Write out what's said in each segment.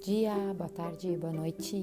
dia, boa tarde, boa noite.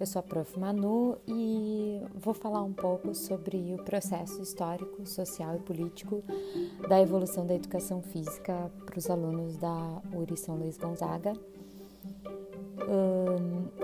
Eu sou a Prof. Manu e vou falar um pouco sobre o processo histórico, social e político da evolução da educação física para os alunos da URI São Luís Gonzaga.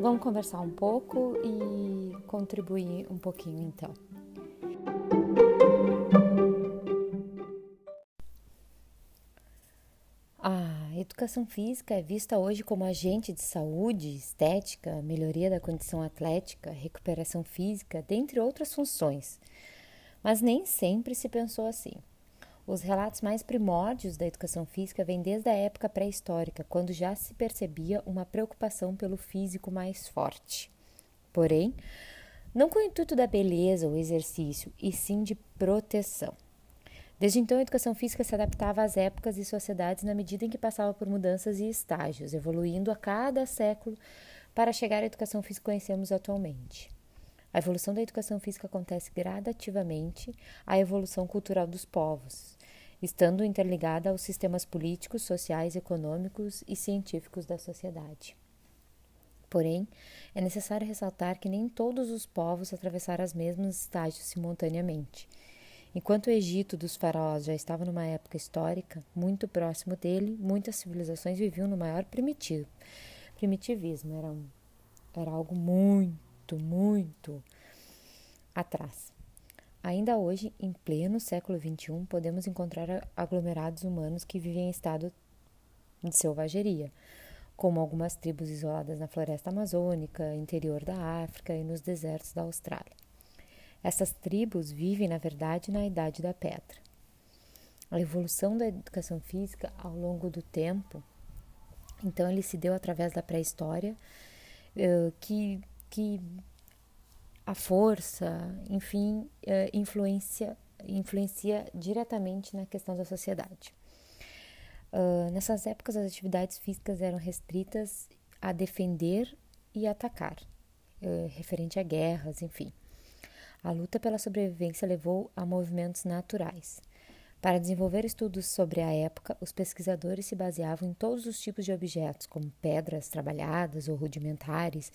Vamos conversar um pouco e contribuir um pouquinho então. Educação física é vista hoje como agente de saúde, estética, melhoria da condição atlética, recuperação física, dentre outras funções. Mas nem sempre se pensou assim. Os relatos mais primórdios da educação física vêm desde a época pré-histórica, quando já se percebia uma preocupação pelo físico mais forte. Porém, não com o intuito da beleza ou exercício, e sim de proteção. Desde então, a educação física se adaptava às épocas e sociedades na medida em que passava por mudanças e estágios, evoluindo a cada século para chegar à educação física que conhecemos atualmente. A evolução da educação física acontece gradativamente à evolução cultural dos povos, estando interligada aos sistemas políticos, sociais, econômicos e científicos da sociedade. Porém, é necessário ressaltar que nem todos os povos atravessaram os mesmos estágios simultaneamente. Enquanto o Egito dos faraós já estava numa época histórica muito próximo dele, muitas civilizações viviam no maior primitivo, primitivismo. Era, um, era algo muito, muito atrás. Ainda hoje, em pleno século XXI, podemos encontrar aglomerados humanos que vivem em estado de selvageria, como algumas tribos isoladas na floresta amazônica, interior da África e nos desertos da Austrália. Essas tribos vivem, na verdade, na Idade da Pedra. A evolução da educação física ao longo do tempo, então, ele se deu através da pré-história, eh, que, que a força, enfim, eh, influencia, influencia diretamente na questão da sociedade. Uh, nessas épocas, as atividades físicas eram restritas a defender e atacar, uh, referente a guerras, enfim. A luta pela sobrevivência levou a movimentos naturais. Para desenvolver estudos sobre a época, os pesquisadores se baseavam em todos os tipos de objetos, como pedras trabalhadas ou rudimentares,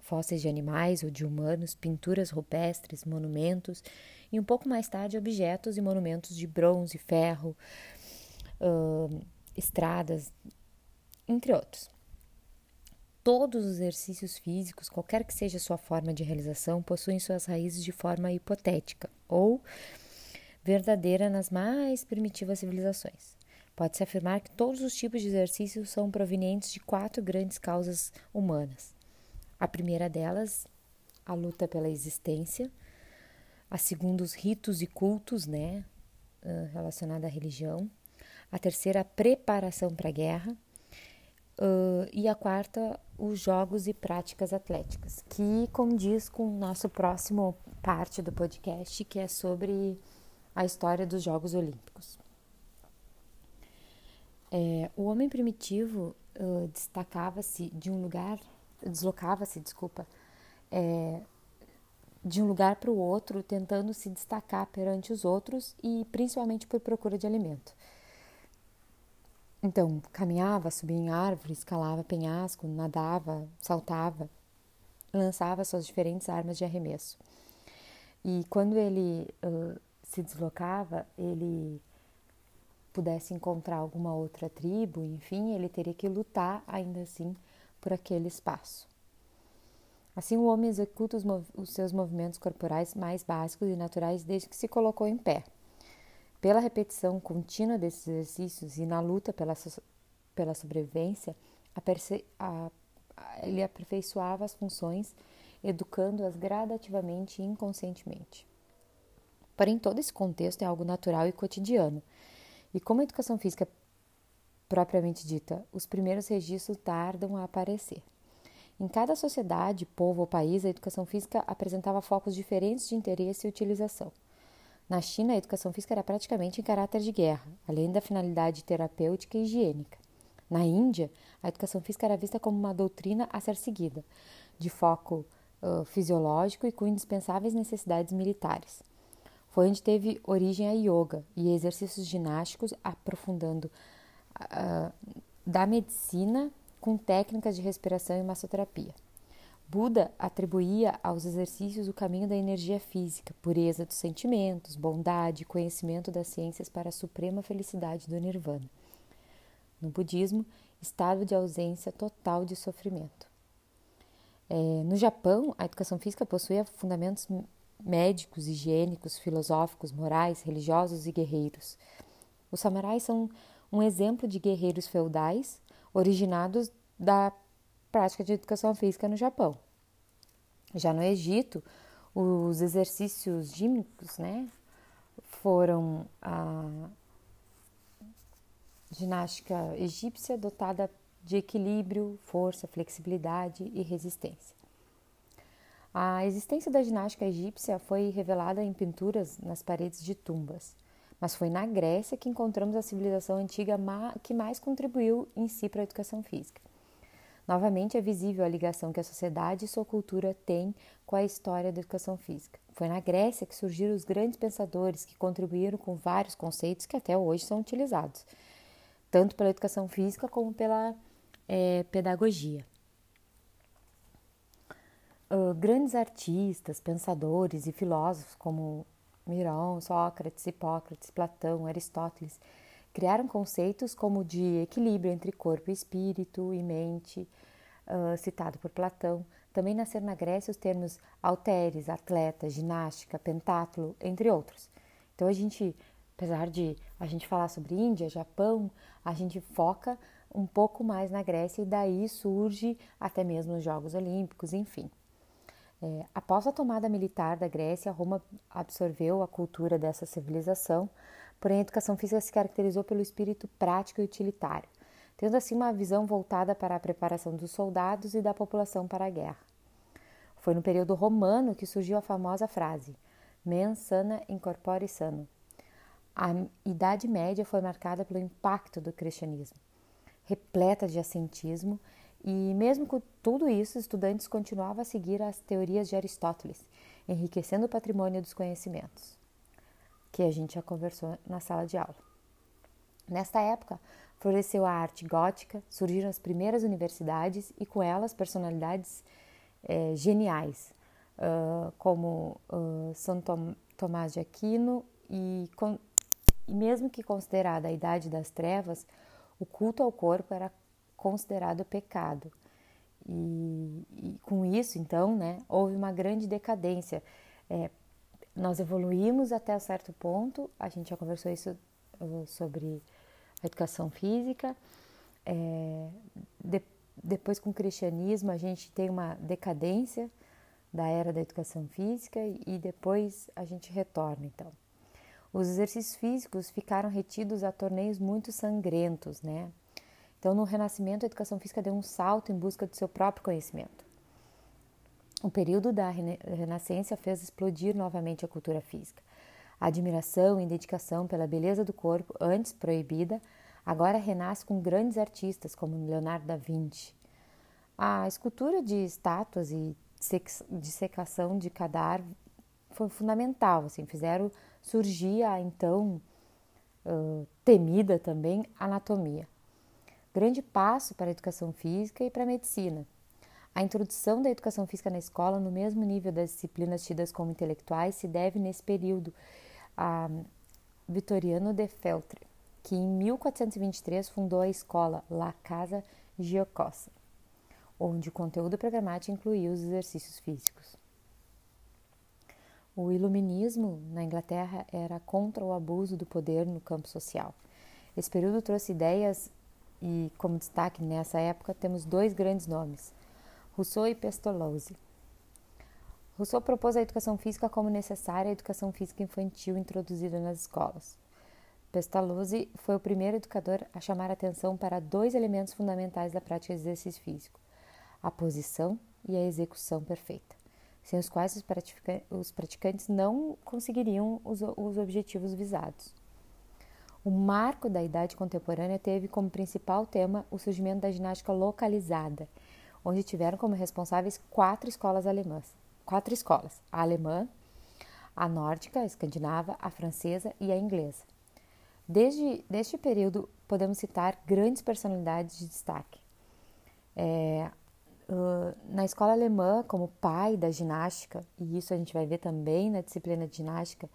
fósseis de animais ou de humanos, pinturas rupestres, monumentos e, um pouco mais tarde, objetos e monumentos de bronze, ferro, uh, estradas, entre outros. Todos os exercícios físicos, qualquer que seja a sua forma de realização, possuem suas raízes de forma hipotética ou verdadeira nas mais primitivas civilizações. Pode-se afirmar que todos os tipos de exercícios são provenientes de quatro grandes causas humanas. A primeira delas, a luta pela existência. A segunda, os ritos e cultos, né, relacionada à religião. A terceira, a preparação para a guerra. E a quarta, os jogos e práticas atléticas, que condiz com o nosso próximo parte do podcast, que é sobre a história dos Jogos Olímpicos. É, o homem primitivo uh, destacava-se de um lugar, deslocava-se, desculpa, é, de um lugar para o outro, tentando se destacar perante os outros e principalmente por procura de alimento. Então, caminhava, subia em árvores, escalava penhasco, nadava, saltava, lançava suas diferentes armas de arremesso. E quando ele uh, se deslocava, ele pudesse encontrar alguma outra tribo, enfim, ele teria que lutar ainda assim por aquele espaço. Assim, o homem executa os, os seus movimentos corporais mais básicos e naturais desde que se colocou em pé. Pela repetição contínua desses exercícios e na luta pela, pela sobrevivência, a, a, ele aperfeiçoava as funções, educando-as gradativamente e inconscientemente. Porém, todo esse contexto é algo natural e cotidiano. E como a educação física propriamente dita, os primeiros registros tardam a aparecer. Em cada sociedade, povo ou país, a educação física apresentava focos diferentes de interesse e utilização. Na China, a educação física era praticamente em caráter de guerra, além da finalidade terapêutica e higiênica. Na Índia, a educação física era vista como uma doutrina a ser seguida, de foco uh, fisiológico e com indispensáveis necessidades militares. Foi onde teve origem a yoga e exercícios ginásticos, aprofundando uh, da medicina com técnicas de respiração e massoterapia. Buda atribuía aos exercícios o caminho da energia física, pureza dos sentimentos, bondade conhecimento das ciências para a suprema felicidade do nirvana. No budismo, estado de ausência total de sofrimento. É, no Japão, a educação física possui fundamentos médicos, higiênicos, filosóficos, morais, religiosos e guerreiros. Os samurais são um exemplo de guerreiros feudais originados da prática de educação física no Japão. Já no Egito, os exercícios gímnicos, né, foram a ginástica egípcia dotada de equilíbrio, força, flexibilidade e resistência. A existência da ginástica egípcia foi revelada em pinturas nas paredes de tumbas, mas foi na Grécia que encontramos a civilização antiga que mais contribuiu em si para a educação física. Novamente é visível a ligação que a sociedade e sua cultura têm com a história da educação física. Foi na Grécia que surgiram os grandes pensadores que contribuíram com vários conceitos que até hoje são utilizados, tanto pela educação física como pela é, pedagogia. Uh, grandes artistas, pensadores e filósofos como Mirão, Sócrates, Hipócrates, Platão, Aristóteles criaram conceitos como de equilíbrio entre corpo e espírito e mente, uh, citado por Platão. Também nasceram na Grécia os termos halteres, atleta, ginástica, pentátulo, entre outros. Então a gente, apesar de a gente falar sobre Índia, Japão, a gente foca um pouco mais na Grécia e daí surge até mesmo os Jogos Olímpicos, enfim. É, após a tomada militar da Grécia, Roma absorveu a cultura dessa civilização, porém a educação física se caracterizou pelo espírito prático e utilitário, tendo assim uma visão voltada para a preparação dos soldados e da população para a guerra. Foi no período romano que surgiu a famosa frase mens sana in corpore sano. A Idade Média foi marcada pelo impacto do cristianismo, repleta de ascentismo, e mesmo com tudo isso, estudantes continuavam a seguir as teorias de Aristóteles, enriquecendo o patrimônio dos conhecimentos, que a gente já conversou na sala de aula. Nesta época, floresceu a arte gótica, surgiram as primeiras universidades e com elas personalidades é, geniais, uh, como uh, São Tom, Tomás de Aquino e, e mesmo que considerada a idade das trevas, o culto ao corpo era considerado pecado. E, e com isso, então, né, houve uma grande decadência. É, nós evoluímos até certo ponto, a gente já conversou isso uh, sobre a educação física. É, de, depois, com o cristianismo, a gente tem uma decadência da era da educação física e depois a gente retorna, então. Os exercícios físicos ficaram retidos a torneios muito sangrentos, né? Então, no Renascimento, a educação física deu um salto em busca do seu próprio conhecimento. O período da Renascença fez explodir novamente a cultura física. A admiração e dedicação pela beleza do corpo, antes proibida, agora renasce com grandes artistas como Leonardo da Vinci. A escultura de estátuas e dissecação de cadáver foi fundamental, assim, fizeram surgir a então uh, temida também anatomia. Grande passo para a educação física e para a medicina. A introdução da educação física na escola, no mesmo nível das disciplinas tidas como intelectuais, se deve nesse período a Vitoriano de Feltre, que em 1423 fundou a escola La Casa Giocosa, onde o conteúdo programático incluía os exercícios físicos. O iluminismo na Inglaterra era contra o abuso do poder no campo social. Esse período trouxe ideias e, como destaque nessa época, temos dois grandes nomes, Rousseau e Pestalozzi. Rousseau propôs a educação física como necessária à educação física infantil introduzida nas escolas. Pestalozzi foi o primeiro educador a chamar atenção para dois elementos fundamentais da prática de exercício físico: a posição e a execução perfeita, sem os quais os, praticantes não conseguiriam os objetivos visados. O marco da idade contemporânea teve como principal tema o surgimento da ginástica localizada, onde tiveram como responsáveis quatro escolas alemãs. Quatro escolas: a alemã, a nórdica, a escandinava, a francesa e a inglesa. Desde este período, podemos citar grandes personalidades de destaque. É, uh, na escola alemã, como pai da ginástica, e isso a gente vai ver também na disciplina de ginástica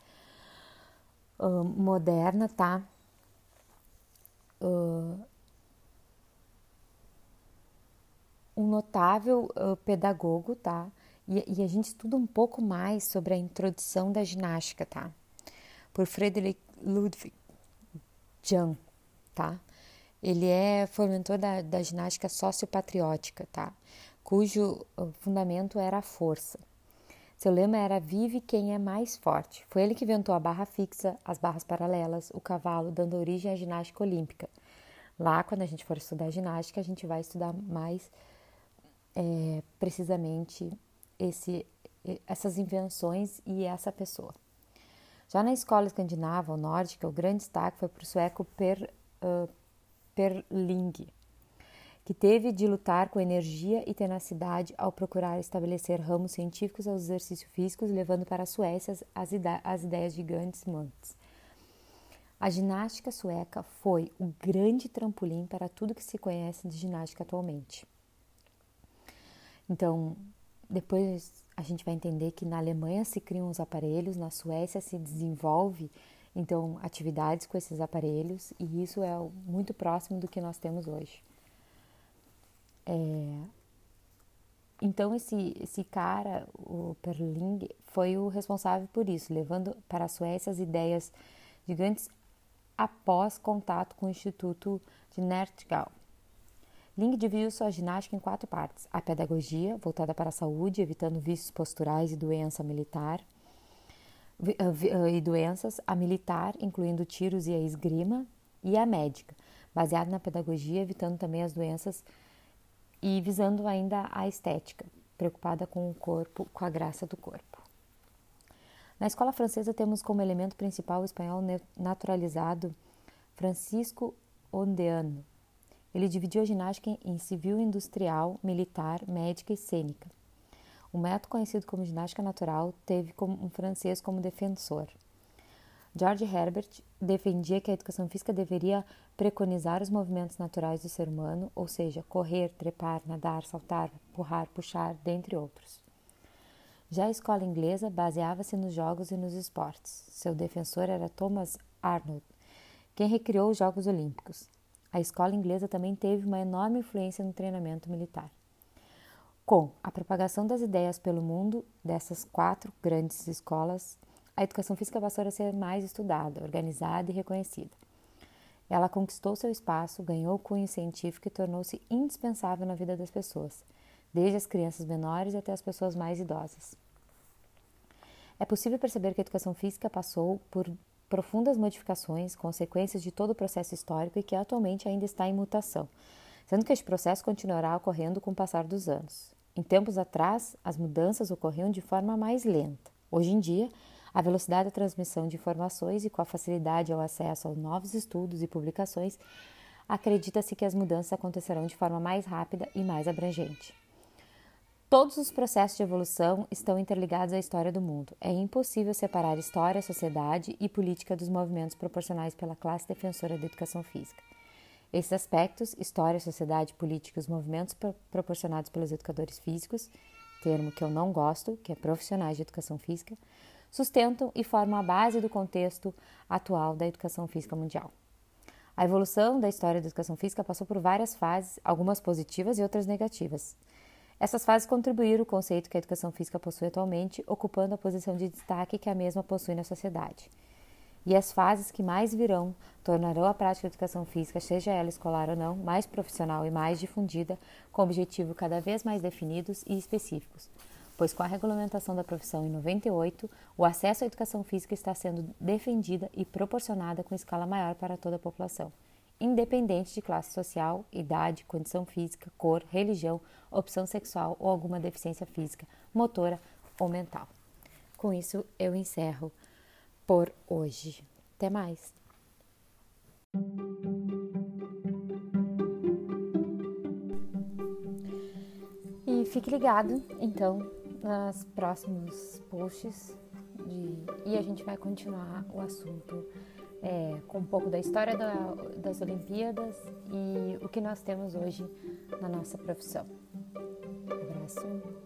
uh, moderna, tá? Uh, um notável pedagogo, tá? E, e, a gente estuda um pouco mais sobre a introdução da ginástica, tá? Por Friedrich Ludwig Jahn, tá? Ele é fomentor da, da ginástica sociopatriótica, tá? Cujo fundamento era a força. Seu lema era Vive quem é mais forte. Foi ele que inventou a barra fixa, as barras paralelas, o cavalo, dando origem à ginástica olímpica. Lá, quando a gente for estudar ginástica, a gente vai estudar mais é, precisamente esse, essas invenções e essa pessoa. Já na escola escandinava ou nórdica, o grande destaque foi para o sueco Per, uh, Perling, que teve de lutar com energia e tenacidade ao procurar estabelecer ramos científicos aos exercícios físicos, levando para a Suécia as, as ideias gigantes mantes. A ginástica sueca foi o grande trampolim para tudo que se conhece de ginástica atualmente. Então, depois a gente vai entender que na Alemanha se criam os aparelhos, na Suécia se desenvolve então atividades com esses aparelhos e isso é muito próximo do que nós temos hoje. É... Então esse esse cara, o Perling, foi o responsável por isso, levando para a Suécia as ideias gigantes após contato com o Instituto de Nertgau. Ling dividiu sua ginástica em quatro partes: a pedagogia, voltada para a saúde, evitando vícios posturais e doença militar, e doenças, a militar, incluindo tiros e a esgrima, e a médica, baseada na pedagogia, evitando também as doenças e visando ainda a estética, preocupada com o corpo, com a graça do corpo. Na escola francesa temos como elemento principal o espanhol naturalizado Francisco Ondeano, ele dividiu a ginástica em civil, industrial, militar, médica e cênica. O método conhecido como ginástica natural teve um francês como defensor. George Herbert defendia que a educação física deveria preconizar os movimentos naturais do ser humano, ou seja, correr, trepar, nadar, saltar, empurrar, puxar, dentre outros. Já a escola inglesa baseava-se nos jogos e nos esportes. Seu defensor era Thomas Arnold, quem recriou os Jogos Olímpicos. A escola inglesa também teve uma enorme influência no treinamento militar. Com a propagação das ideias pelo mundo dessas quatro grandes escolas, a educação física passou a ser mais estudada, organizada e reconhecida. Ela conquistou seu espaço, ganhou cunho científico e tornou-se indispensável na vida das pessoas, desde as crianças menores até as pessoas mais idosas. É possível perceber que a educação física passou por profundas modificações, consequências de todo o processo histórico e que atualmente ainda está em mutação, sendo que este processo continuará ocorrendo com o passar dos anos. Em tempos atrás, as mudanças ocorriam de forma mais lenta. Hoje em dia, a velocidade da transmissão de informações e com a facilidade ao acesso aos novos estudos e publicações, acredita-se que as mudanças acontecerão de forma mais rápida e mais abrangente. Todos os processos de evolução estão interligados à história do mundo. É impossível separar história, sociedade e política dos movimentos proporcionais pela classe defensora da educação física. Esses aspectos, história, sociedade, política os movimentos pro proporcionados pelos educadores físicos, termo que eu não gosto, que é profissionais de educação física, sustentam e formam a base do contexto atual da educação física mundial. A evolução da história da educação física passou por várias fases, algumas positivas e outras negativas. Essas fases contribuíram o conceito que a educação física possui atualmente, ocupando a posição de destaque que a mesma possui na sociedade. E as fases que mais virão tornarão a prática da educação física, seja ela escolar ou não, mais profissional e mais difundida, com objetivos cada vez mais definidos e específicos. Pois com a regulamentação da profissão em 98, o acesso à educação física está sendo defendida e proporcionada com escala maior para toda a população independente de classe social, idade, condição física, cor, religião, opção sexual ou alguma deficiência física, motora ou mental. Com isso, eu encerro por hoje. Até mais! E fique ligado, então, nos próximos posts de... e a gente vai continuar o assunto é, com um pouco da história da, das Olimpíadas e o que nós temos hoje na nossa profissão. Um abraço.